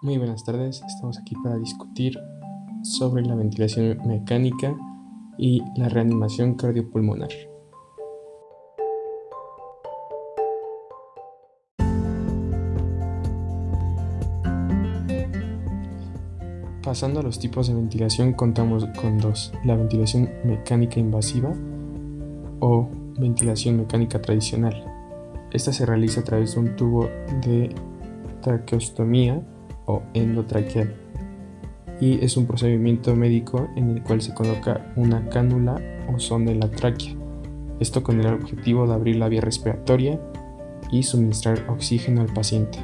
Muy buenas tardes, estamos aquí para discutir sobre la ventilación mecánica y la reanimación cardiopulmonar. Pasando a los tipos de ventilación, contamos con dos, la ventilación mecánica invasiva o ventilación mecánica tradicional. Esta se realiza a través de un tubo de traqueostomía o endotraqueal y es un procedimiento médico en el cual se coloca una cánula o sonda en la tráquea, esto con el objetivo de abrir la vía respiratoria y suministrar oxígeno al paciente.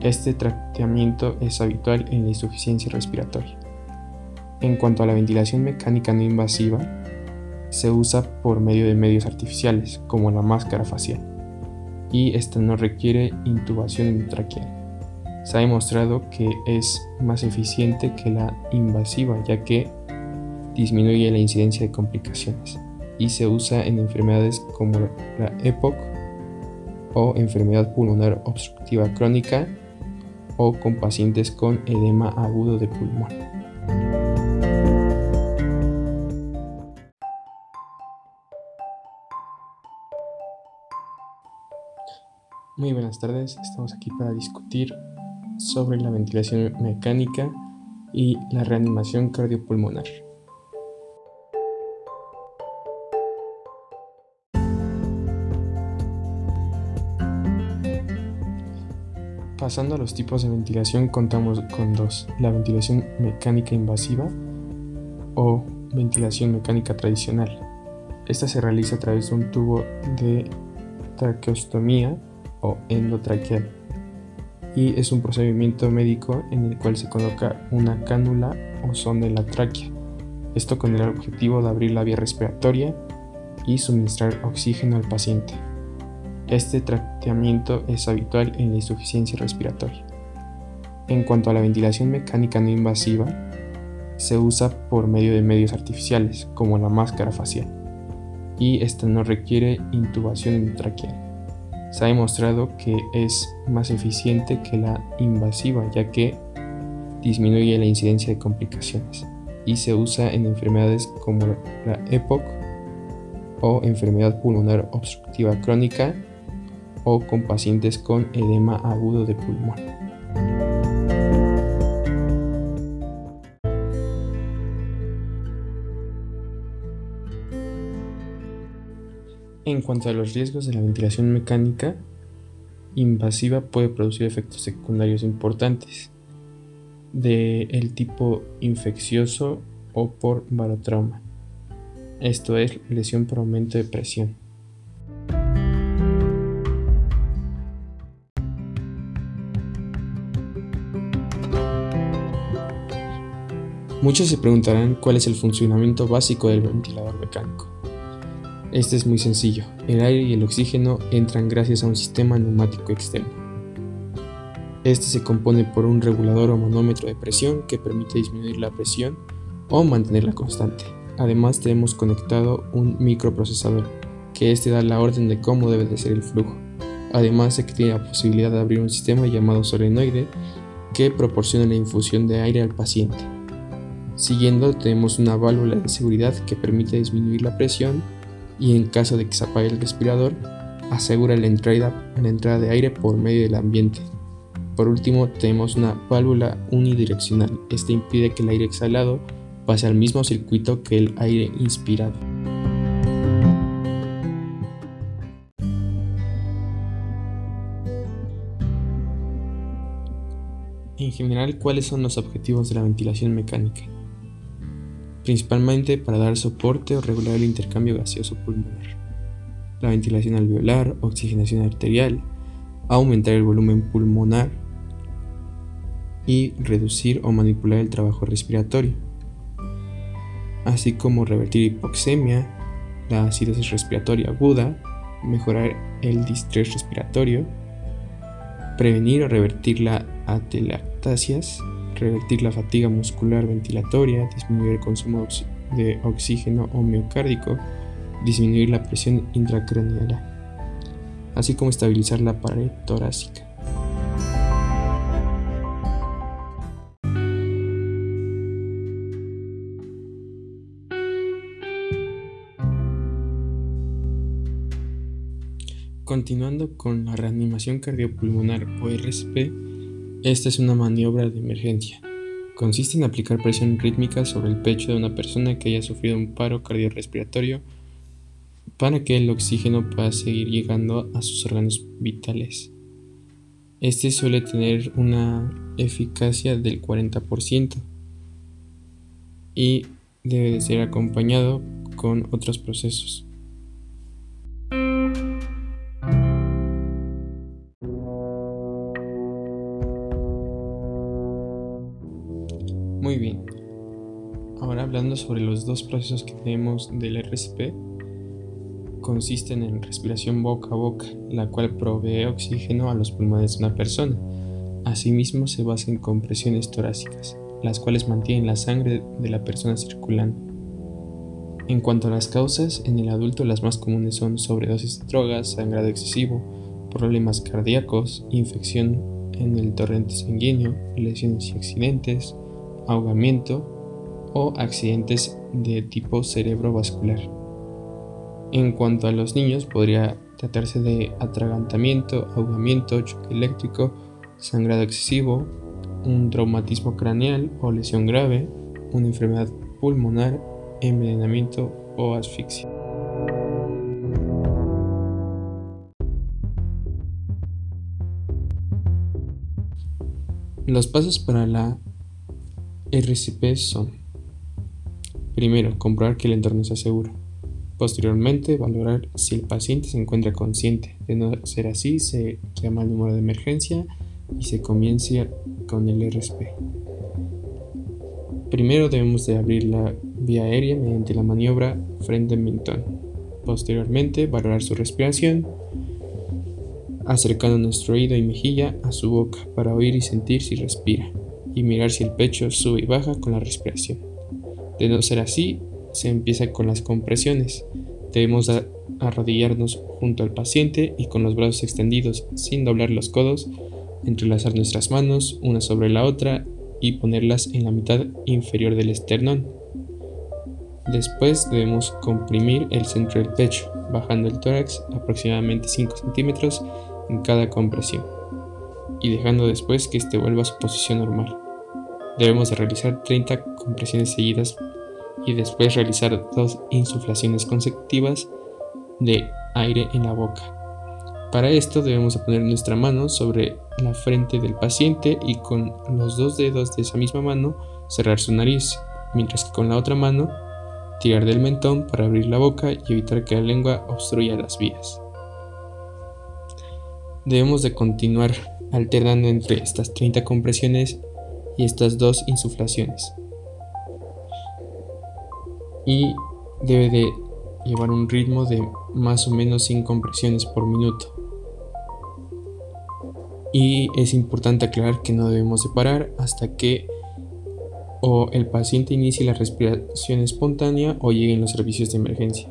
Este tratamiento es habitual en la insuficiencia respiratoria. En cuanto a la ventilación mecánica no invasiva, se usa por medio de medios artificiales, como la máscara facial, y esta no requiere intubación endotraqueal se ha demostrado que es más eficiente que la invasiva ya que disminuye la incidencia de complicaciones y se usa en enfermedades como la EPOC o enfermedad pulmonar obstructiva crónica o con pacientes con edema agudo de pulmón. Muy buenas tardes, estamos aquí para discutir sobre la ventilación mecánica y la reanimación cardiopulmonar. Pasando a los tipos de ventilación, contamos con dos, la ventilación mecánica invasiva o ventilación mecánica tradicional. Esta se realiza a través de un tubo de traqueostomía o endotraqueal y es un procedimiento médico en el cual se coloca una cánula o sonda en la tráquea, esto con el objetivo de abrir la vía respiratoria y suministrar oxígeno al paciente. Este tratamiento es habitual en la insuficiencia respiratoria. En cuanto a la ventilación mecánica no invasiva, se usa por medio de medios artificiales, como la máscara facial, y esta no requiere intubación endotraqueal se ha demostrado que es más eficiente que la invasiva ya que disminuye la incidencia de complicaciones y se usa en enfermedades como la EPOC o enfermedad pulmonar obstructiva crónica o con pacientes con edema agudo de pulmón. En cuanto a los riesgos de la ventilación mecánica invasiva puede producir efectos secundarios importantes de el tipo infeccioso o por barotrauma. Esto es lesión por aumento de presión. Muchos se preguntarán cuál es el funcionamiento básico del ventilador mecánico. Este es muy sencillo. El aire y el oxígeno entran gracias a un sistema neumático externo. Este se compone por un regulador o manómetro de presión que permite disminuir la presión o mantenerla constante. Además tenemos conectado un microprocesador que este da la orden de cómo debe de ser el flujo. Además se tiene la posibilidad de abrir un sistema llamado solenoide que proporciona la infusión de aire al paciente. Siguiendo tenemos una válvula de seguridad que permite disminuir la presión y en caso de que se apague el respirador, asegura la entrada, la entrada de aire por medio del ambiente. Por último, tenemos una válvula unidireccional. Este impide que el aire exhalado pase al mismo circuito que el aire inspirado. En general, ¿cuáles son los objetivos de la ventilación mecánica? Principalmente para dar soporte o regular el intercambio gaseoso pulmonar. La ventilación alveolar, oxigenación arterial, aumentar el volumen pulmonar y reducir o manipular el trabajo respiratorio, así como revertir hipoxemia, la acidosis respiratoria aguda, mejorar el distrés respiratorio, prevenir o revertir la atelactasias, revertir la fatiga muscular ventilatoria, disminuir el consumo de oxígeno o miocárdico, disminuir la presión intracraneal, así como estabilizar la pared torácica. Continuando con la reanimación cardiopulmonar o RCP, esta es una maniobra de emergencia. Consiste en aplicar presión rítmica sobre el pecho de una persona que haya sufrido un paro cardiorrespiratorio para que el oxígeno pueda seguir llegando a sus órganos vitales. Este suele tener una eficacia del 40% y debe de ser acompañado con otros procesos. Muy bien. Ahora hablando sobre los dos procesos que tenemos del RCP, consisten en respiración boca a boca, la cual provee oxígeno a los pulmones de una persona. Asimismo se basa en compresiones torácicas, las cuales mantienen la sangre de la persona circulando. En cuanto a las causas, en el adulto las más comunes son sobredosis de drogas, sangrado excesivo, problemas cardíacos, infección en el torrente sanguíneo, lesiones y accidentes, ahogamiento o accidentes de tipo cerebrovascular. En cuanto a los niños, podría tratarse de atragantamiento, ahogamiento, choque eléctrico, sangrado excesivo, un traumatismo craneal o lesión grave, una enfermedad pulmonar, envenenamiento o asfixia. Los pasos para la RCP son Primero, comprobar que el entorno sea seguro. Posteriormente, valorar si el paciente se encuentra consciente. De no ser así, se llama el número de emergencia y se comienza con el RCP. Primero debemos de abrir la vía aérea mediante la maniobra frente-mentón. Posteriormente, valorar su respiración, acercando nuestro oído y mejilla a su boca para oír y sentir si respira y mirar si el pecho sube y baja con la respiración. De no ser así, se empieza con las compresiones. Debemos arrodillarnos junto al paciente y con los brazos extendidos sin doblar los codos, entrelazar nuestras manos una sobre la otra y ponerlas en la mitad inferior del esternón. Después debemos comprimir el centro del pecho, bajando el tórax aproximadamente 5 centímetros en cada compresión y dejando después que éste vuelva a su posición normal. Debemos de realizar 30 compresiones seguidas y después realizar dos insuflaciones consecutivas de aire en la boca. Para esto debemos poner nuestra mano sobre la frente del paciente y con los dos dedos de esa misma mano cerrar su nariz, mientras que con la otra mano tirar del mentón para abrir la boca y evitar que la lengua obstruya las vías. Debemos de continuar alternando entre estas 30 compresiones y estas dos insuflaciones. Y debe de llevar un ritmo de más o menos 100 compresiones por minuto. Y es importante aclarar que no debemos de parar hasta que o el paciente inicie la respiración espontánea o lleguen los servicios de emergencia.